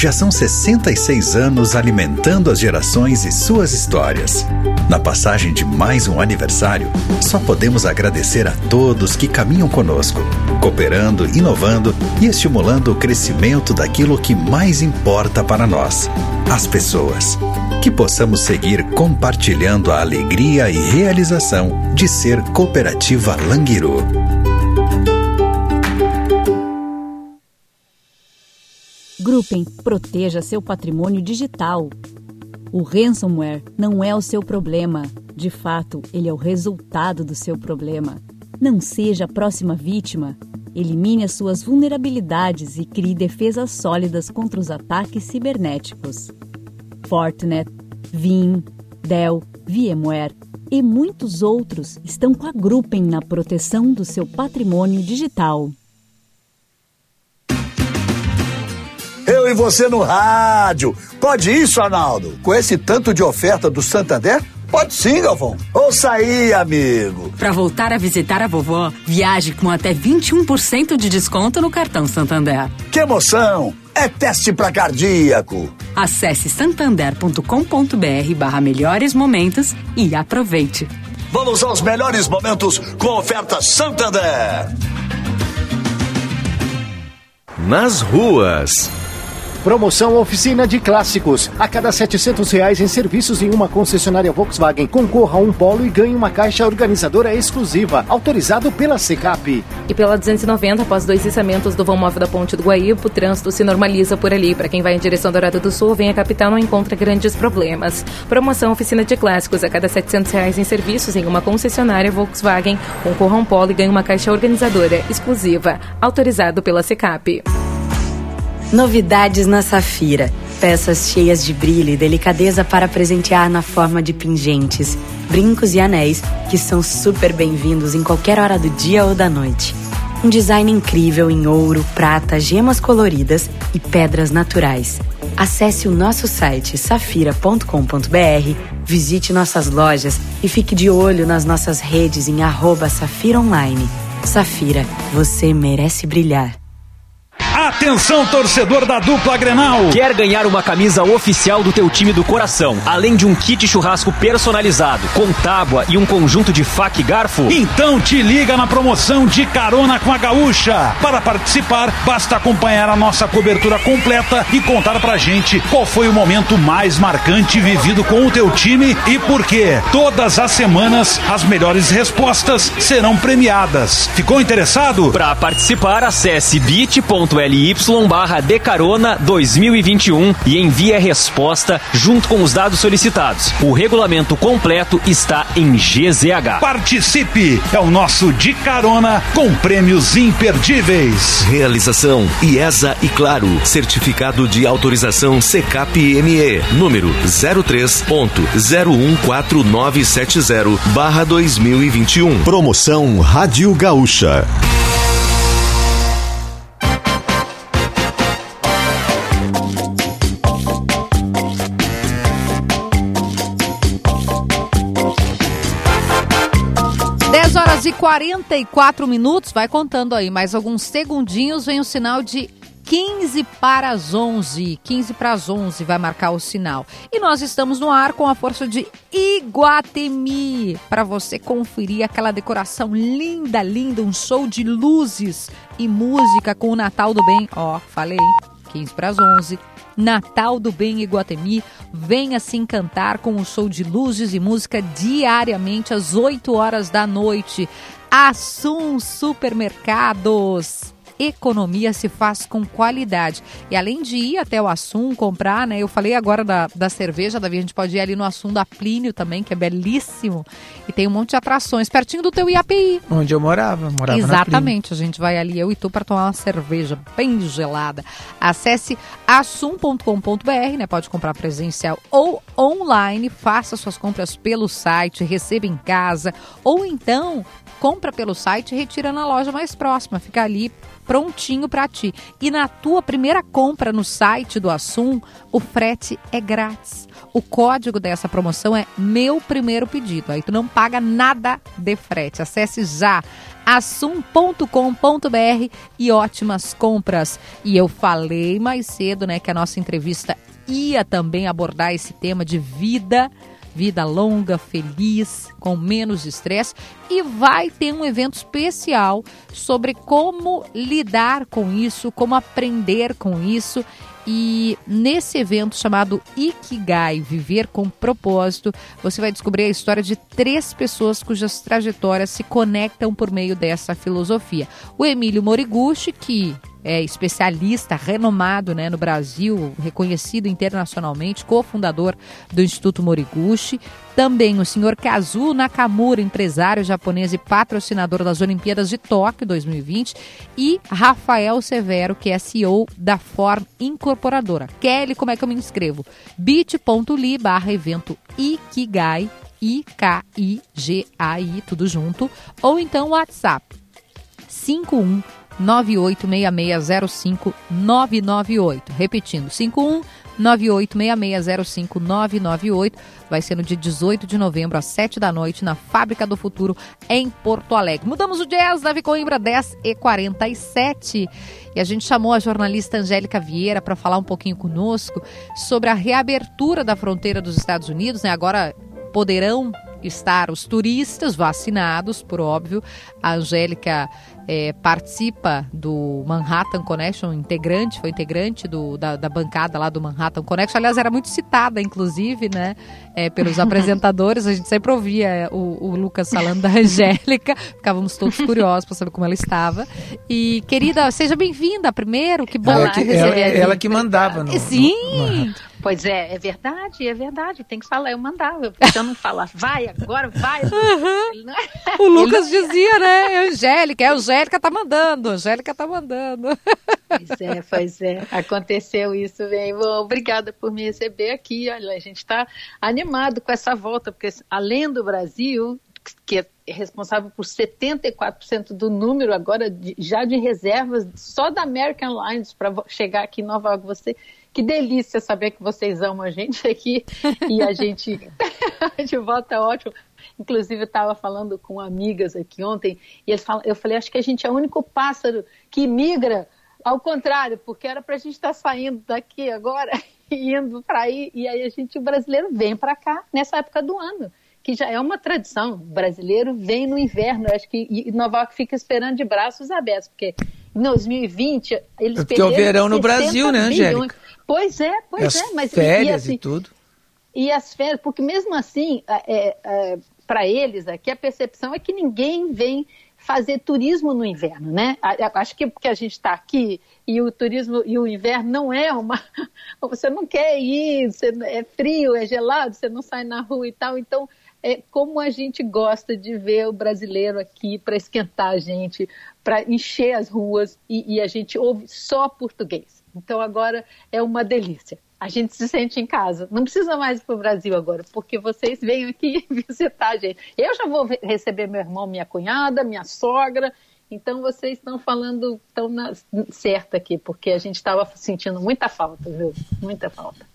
Já são 66 anos alimentando as gerações e suas histórias. Na passagem de mais um aniversário, só podemos agradecer a todos que caminham conosco, cooperando, inovando e estimulando o crescimento daquilo que mais importa para nós, as pessoas. Que possamos seguir compartilhando a alegria e realização de ser Cooperativa Languiru. Gruppen, proteja seu patrimônio digital. O ransomware não é o seu problema. De fato, ele é o resultado do seu problema. Não seja a próxima vítima. Elimine as suas vulnerabilidades e crie defesas sólidas contra os ataques cibernéticos. Fortinet, Vim, Dell, VMware e muitos outros estão com a Gruppen na proteção do seu patrimônio digital. Eu e você no rádio. Pode isso, Arnaldo? Com esse tanto de oferta do Santander? Pode sim, Galvão. Ouça aí, amigo. Para voltar a visitar a vovó, viaje com até 21% de desconto no cartão Santander. Que emoção! É teste para cardíaco. Acesse santander.com.br barra melhores momentos e aproveite. Vamos aos melhores momentos com oferta Santander. Nas ruas. Promoção Oficina de Clássicos. A cada 700 reais em serviços em uma concessionária Volkswagen, concorra a um polo e ganhe uma caixa organizadora exclusiva, autorizado pela Secap. E pela 290, após dois içamentos do vão móvel da Ponte do Guaíba, o trânsito se normaliza por ali. Para quem vai em direção Dourado do Sul, vem a capital, não encontra grandes problemas. Promoção Oficina de Clássicos. A cada 700 reais em serviços em uma concessionária Volkswagen, concorra a um polo e ganhe uma caixa organizadora exclusiva, autorizado pela Secap. Novidades na Safira. Peças cheias de brilho e delicadeza para presentear na forma de pingentes, brincos e anéis que são super bem-vindos em qualquer hora do dia ou da noite. Um design incrível em ouro, prata, gemas coloridas e pedras naturais. Acesse o nosso site safira.com.br, visite nossas lojas e fique de olho nas nossas redes em arroba Safira Online. Safira, você merece brilhar. Atenção, torcedor da dupla Grenal! Quer ganhar uma camisa oficial do teu time do coração, além de um kit churrasco personalizado, com tábua e um conjunto de faca e garfo? Então te liga na promoção de carona com a gaúcha. Para participar, basta acompanhar a nossa cobertura completa e contar pra gente qual foi o momento mais marcante vivido com o teu time e por quê. Todas as semanas, as melhores respostas serão premiadas. Ficou interessado? Para participar, acesse bit.ly barra Decarona 2021 e envie a resposta junto com os dados solicitados. O regulamento completo está em GZH. Participe! É o nosso De Carona com prêmios imperdíveis. Realização IESA e Claro. Certificado de autorização CCAP-ME. Número 03.014970 barra 2021. Promoção Rádio Gaúcha. 44 minutos, vai contando aí, mais alguns segundinhos, vem o sinal de 15 para as 11. 15 para as 11 vai marcar o sinal. E nós estamos no ar com a força de Iguatemi, para você conferir aquela decoração linda, linda, um show de luzes e música com o Natal do Bem. Ó, falei, 15 para as 11. Natal do Bem Iguatemi. Venha se encantar com o show de luzes e música diariamente às 8 horas da noite. Assum Supermercados economia se faz com qualidade. E além de ir até o Assum comprar, né? Eu falei agora da, da cerveja, Davi, a gente pode ir ali no Assum da Plínio também, que é belíssimo. E tem um monte de atrações, pertinho do teu IAPI. Onde eu morava, morava Exatamente, a gente vai ali, eu e tu, para tomar uma cerveja bem gelada. Acesse assum.com.br, né? Pode comprar presencial ou online, faça suas compras pelo site, receba em casa, ou então compra pelo site e retira na loja mais próxima. Fica ali prontinho para ti. E na tua primeira compra no site do Assum, o frete é grátis. O código dessa promoção é meu primeiro pedido. Aí tu não paga nada de frete. Acesse já assum.com.br e ótimas compras. E eu falei mais cedo, né, que a nossa entrevista ia também abordar esse tema de vida vida longa, feliz, com menos estresse e vai ter um evento especial sobre como lidar com isso, como aprender com isso. E nesse evento chamado Ikigai, Viver com Propósito, você vai descobrir a história de três pessoas cujas trajetórias se conectam por meio dessa filosofia. O Emílio Moriguchi, que é, especialista renomado né, no Brasil, reconhecido internacionalmente, cofundador do Instituto Moriguchi. Também o senhor Kazu Nakamura, empresário japonês e patrocinador das Olimpíadas de Tóquio 2020. E Rafael Severo, que é CEO da Form Incorporadora. Kelly, como é que eu me inscrevo? bit.ly barra evento Ikigai, I-K-I-G-A-I, tudo junto. Ou então WhatsApp 51 9986605-998. Repetindo, 51 9986605-998. Vai ser no dia 18 de novembro, às 7 da noite, na Fábrica do Futuro, em Porto Alegre. Mudamos o jazz, Davi Coimbra, 10 e 47 E a gente chamou a jornalista Angélica Vieira para falar um pouquinho conosco sobre a reabertura da fronteira dos Estados Unidos. Né? Agora poderão estar os turistas vacinados, por óbvio. A Angélica é, participa do Manhattan Connection, integrante, foi integrante do, da, da, bancada lá do Manhattan Connection. Aliás, era muito citada, inclusive, né, é, pelos apresentadores. A gente sempre ouvia é, o, o Lucas falando da Angélica, ficávamos todos curiosos para saber como ela estava. E, querida, seja bem-vinda primeiro, que bom ela que, ela, ela, que mandava no, Sim! No Pois é, é verdade, é verdade. Tem que falar, eu mandava. Se eu não falar, vai, agora vai. Uhum. O Lucas dizia, né? Angélica, é Angélica tá mandando, Angélica tá mandando. Pois é, pois é. Aconteceu isso bem. Bom, obrigada por me receber aqui. Olha, a gente está animado com essa volta, porque além do Brasil, que é responsável por 74% do número agora de, já de reservas só da American Airlines para chegar aqui em Nova York. Você que delícia saber que vocês amam a gente aqui e a gente, de volta é ótimo. Inclusive, eu estava falando com amigas aqui ontem e falam, eu falei, acho que a gente é o único pássaro que migra ao contrário, porque era para a gente estar tá saindo daqui agora e indo para aí, e aí a gente, o brasileiro, vem para cá nessa época do ano que já é uma tradição. O brasileiro vem no inverno, eu acho que e Nova York fica esperando de braços abertos, porque em 2020 eles é porque é o verão no Brasil, né, Angélica? Pois é, pois as é. Mas, férias e, assim, e, tudo. E as férias, porque mesmo assim, é, é, para eles aqui, a percepção é que ninguém vem fazer turismo no inverno, né? Acho que porque a gente está aqui e o turismo e o inverno não é uma. Você não quer ir, você, é frio, é gelado, você não sai na rua e tal. Então, é como a gente gosta de ver o brasileiro aqui para esquentar a gente, para encher as ruas e, e a gente ouve só português. Então agora é uma delícia. A gente se sente em casa. Não precisa mais ir para o Brasil agora, porque vocês vêm aqui visitar a gente. Eu já vou receber meu irmão, minha cunhada, minha sogra. Então vocês estão falando tão na, certo aqui, porque a gente estava sentindo muita falta, viu? Muita falta.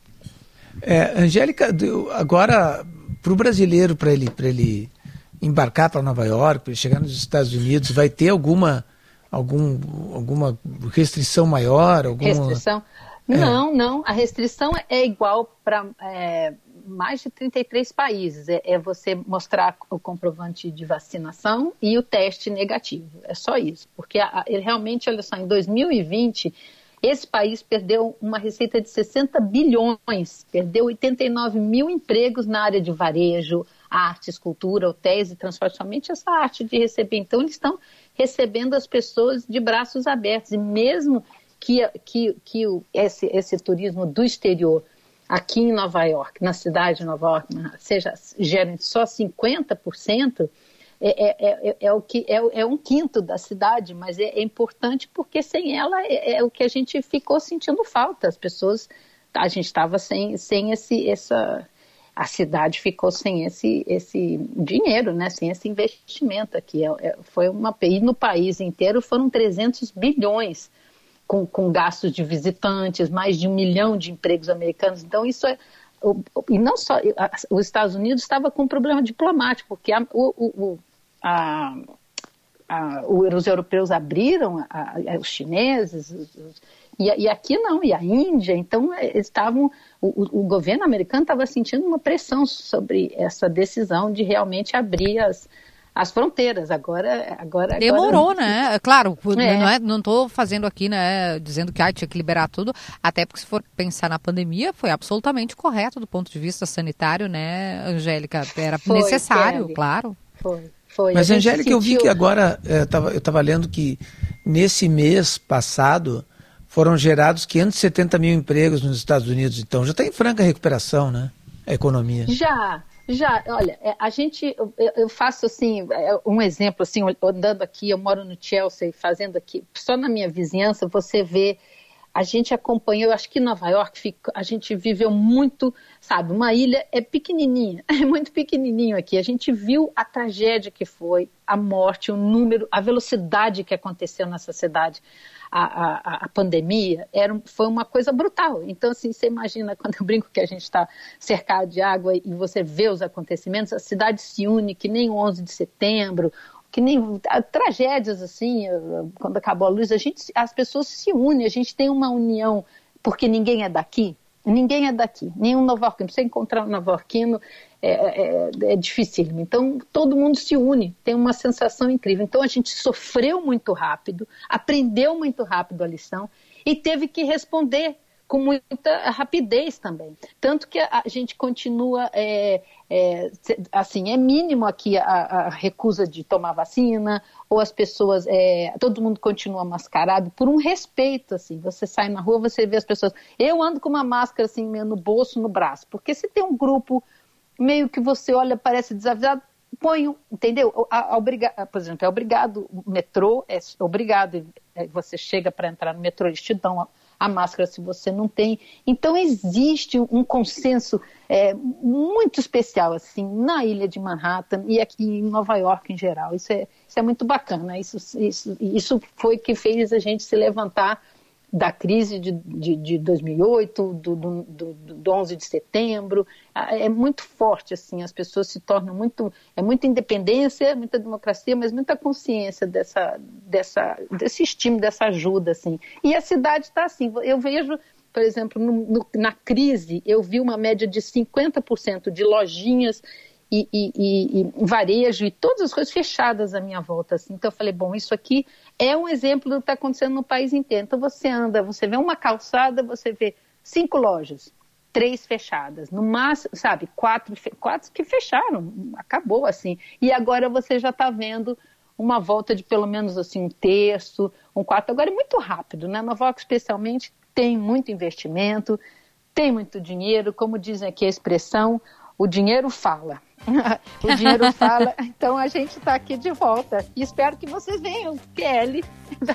É, Angélica, agora para o brasileiro, para ele, ele embarcar para Nova York, para ele chegar nos Estados Unidos, vai ter alguma algum, alguma restrição maior? Alguma... Restrição? É. Não, não. A restrição é igual para é, mais de 33 países. É, é, você mostrar o comprovante de vacinação e o teste negativo. É só isso. Porque a, ele realmente, olha só, em 2020, esse país perdeu uma receita de 60 bilhões, perdeu 89 mil empregos na área de varejo, arte, escultura, hotéis e transporte, somente essa arte de receber. Então, eles estão recebendo as pessoas de braços abertos. E mesmo que, que, que esse, esse turismo do exterior aqui em Nova York, na cidade de Nova York, seja gerem só 50%, é, é, é, é, o que, é, é um quinto da cidade, mas é, é importante porque sem ela é, é, o que a gente ficou sentindo falta. As pessoas, a gente estava sem, sem esse, essa, a cidade ficou sem esse, esse dinheiro, né? sem esse investimento aqui. É, é, foi uma, e no país inteiro foram 300 bilhões com, com gastos de visitantes, mais de um milhão de empregos americanos. Então, isso é. E não só. Os Estados Unidos estava com um problema diplomático, porque a, o, o, a, a, os europeus abriram, os chineses, os, e, e, aqui não, e a Índia, então é, eles estavam, o, o governo americano estava sentindo uma pressão sobre essa decisão de realmente abrir as, as fronteiras. Agora, agora demorou, agora... né? Claro, é. não é, não estou fazendo aqui, né, dizendo que ah, tinha que liberar tudo. Até porque se for pensar na pandemia, foi absolutamente correto do ponto de vista sanitário, né, Angélica? Era foi, necessário, claro. Foi. Foi. Mas, Angélica, sentiu... eu vi que agora, é, tava, eu estava lendo que nesse mês passado foram gerados 570 mil empregos nos Estados Unidos. Então já está em franca recuperação, né? A economia. Já, já. Olha, é, a gente, eu, faço assim, é, um exemplo assim, andando aqui, eu moro no Chelsea, fazendo aqui, só na minha vizinhança você vê a gente acompanhou, acho que Nova York, a gente viveu muito, sabe, uma ilha é pequenininha, é muito pequenininho aqui. A gente viu a tragédia que foi, a morte, o número, a velocidade que aconteceu nessa cidade. A, a, a pandemia era, foi uma coisa brutal. Então, assim, você imagina, quando eu brinco que a gente está cercado de água e você vê os acontecimentos, a cidade se une que nem 11 de setembro, que nem tragédias assim, quando acabou a luz, a gente, as pessoas se unem, a gente tem uma união, porque ninguém é daqui, ninguém é daqui, nenhum novorquino, você encontrar um novorquino é, é, é então todo mundo se une, tem uma sensação incrível, então a gente sofreu muito rápido, aprendeu muito rápido a lição e teve que responder com muita rapidez também. Tanto que a, gente continua, é, é, assim, é mínimo aqui a, a, recusa de tomar vacina, ou as pessoas, é, todo mundo continua mascarado por um respeito, assim. Você sai na rua, você vê as pessoas. Eu ando com uma máscara, assim, meio no bolso, no braço, porque se tem um grupo meio que você olha, parece desavisado, ponho, entendeu? A, a, a, por exemplo, é obrigado, o metrô é obrigado, é, você chega para entrar no metrô, eles te dão a máscara se você não tem. Então existe um consenso é, muito especial assim na ilha de Manhattan e aqui em Nova York em geral. Isso é, isso é muito bacana. Isso, isso, isso foi que fez a gente se levantar da crise de, de, de 2008, do, do, do, do 11 de setembro, é muito forte, assim, as pessoas se tornam muito, é muita independência, muita democracia, mas muita consciência dessa, dessa, desse estímulo, dessa ajuda, assim. E a cidade está assim, eu vejo, por exemplo, no, no, na crise, eu vi uma média de 50% de lojinhas e, e, e, varejo e todas as coisas fechadas à minha volta. Assim. Então eu falei, bom, isso aqui é um exemplo do que está acontecendo no país inteiro. Então você anda, você vê uma calçada, você vê cinco lojas, três fechadas, no máximo, sabe, quatro, quatro que fecharam, acabou assim. E agora você já está vendo uma volta de pelo menos assim um terço, um quarto. Agora é muito rápido, né? Nova York especialmente tem muito investimento, tem muito dinheiro, como dizem aqui a expressão, o dinheiro fala. o dinheiro fala. Então a gente está aqui de volta. E espero que vocês venham, Kelly,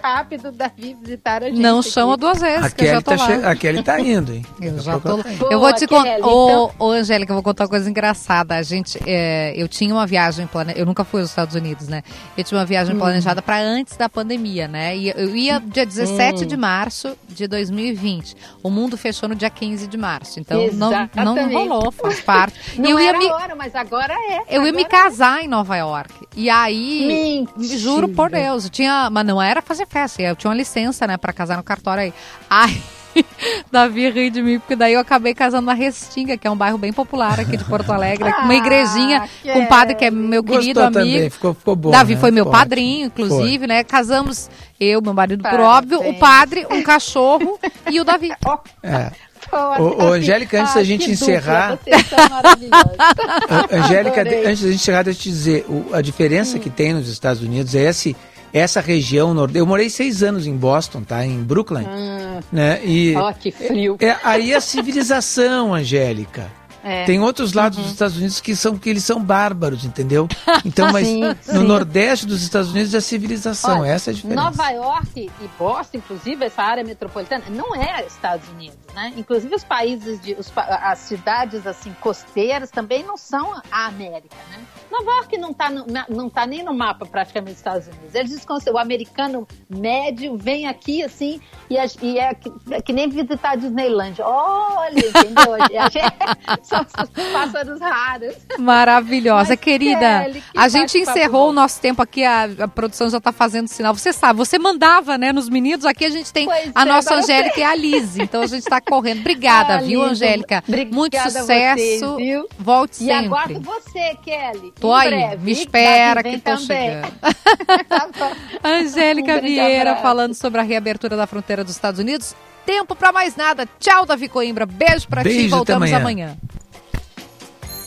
rápido, Davi, visitar a gente. Não chama duas vezes, a que Kelly eu já tô tá lá. Che... A Kelly tá indo, hein? Eu já tô lá. Eu vou te contar. Ô, então... Angélica, eu vou contar uma coisa engraçada. A gente, é, eu tinha uma viagem planejada. Eu nunca fui aos Estados Unidos, né? Eu tinha uma viagem hum. planejada para antes da pandemia, né? E eu ia dia 17 hum. de março de 2020. O mundo fechou no dia 15 de março. Então não, não rolou, faz parte. não eu ia me... hora, mas agora é. Eu ia me casar em Nova York. E aí, Mentira. juro por Deus, eu tinha, mas não era fazer festa, eu tinha uma licença, né, para casar no cartório aí. Ai, Davi ri de mim, porque daí eu acabei casando na Restinga, que é um bairro bem popular aqui de Porto Alegre, ah, uma igrejinha com um padre que é meu Gostou querido amigo. Também, ficou, ficou bom. Davi né? foi meu padrinho, inclusive, foi. né? Casamos eu, meu marido, por óbvio, o padre, um cachorro e o Davi. É. Ô, ô, Angélica, antes ah, da gente encerrar. Angélica, antes da gente encerrar, deixa eu te dizer: o, a diferença hum. que tem nos Estados Unidos é esse, essa região nordeste. Eu morei seis anos em Boston, tá? Em Brooklyn. Hum. Né? E, oh, que frio. É, aí a civilização, Angélica. É. Tem outros lados uhum. dos Estados Unidos que são que eles são bárbaros, entendeu? Então, mas sim, no sim. Nordeste dos Estados Unidos é civilização, Olha, essa é a diferença. Nova York e Boston, inclusive, essa área metropolitana, não é Estados Unidos, né? Inclusive os países de os, as cidades assim costeiras também não são a América, né? Nova York não está não tá nem no mapa praticamente dos Estados Unidos. Eles o americano médio vem aqui assim e, é, e é, que, é, que, nem visitar a Disneyland. Olha, entendeu? São pássaros raros. Maravilhosa, Mas, querida. Kelly, a gente encerrou o nosso tempo aqui, a, a produção já está fazendo sinal. Você sabe, você mandava, né, nos meninos. Aqui a gente tem pois a é, nossa Angélica e a Liz. Então a gente está correndo. Obrigada, ah, viu, Angélica? Obrigada Muito sucesso. Vocês, Volte sempre. E aguardo você, Kelly. Tô aí, breve, me espera que tô chegando. tá Angélica Vieira abraço. falando sobre a reabertura da fronteira dos Estados Unidos. Tempo para mais nada. Tchau, Davi Coimbra. Beijo para ti. Voltamos amanhã. amanhã.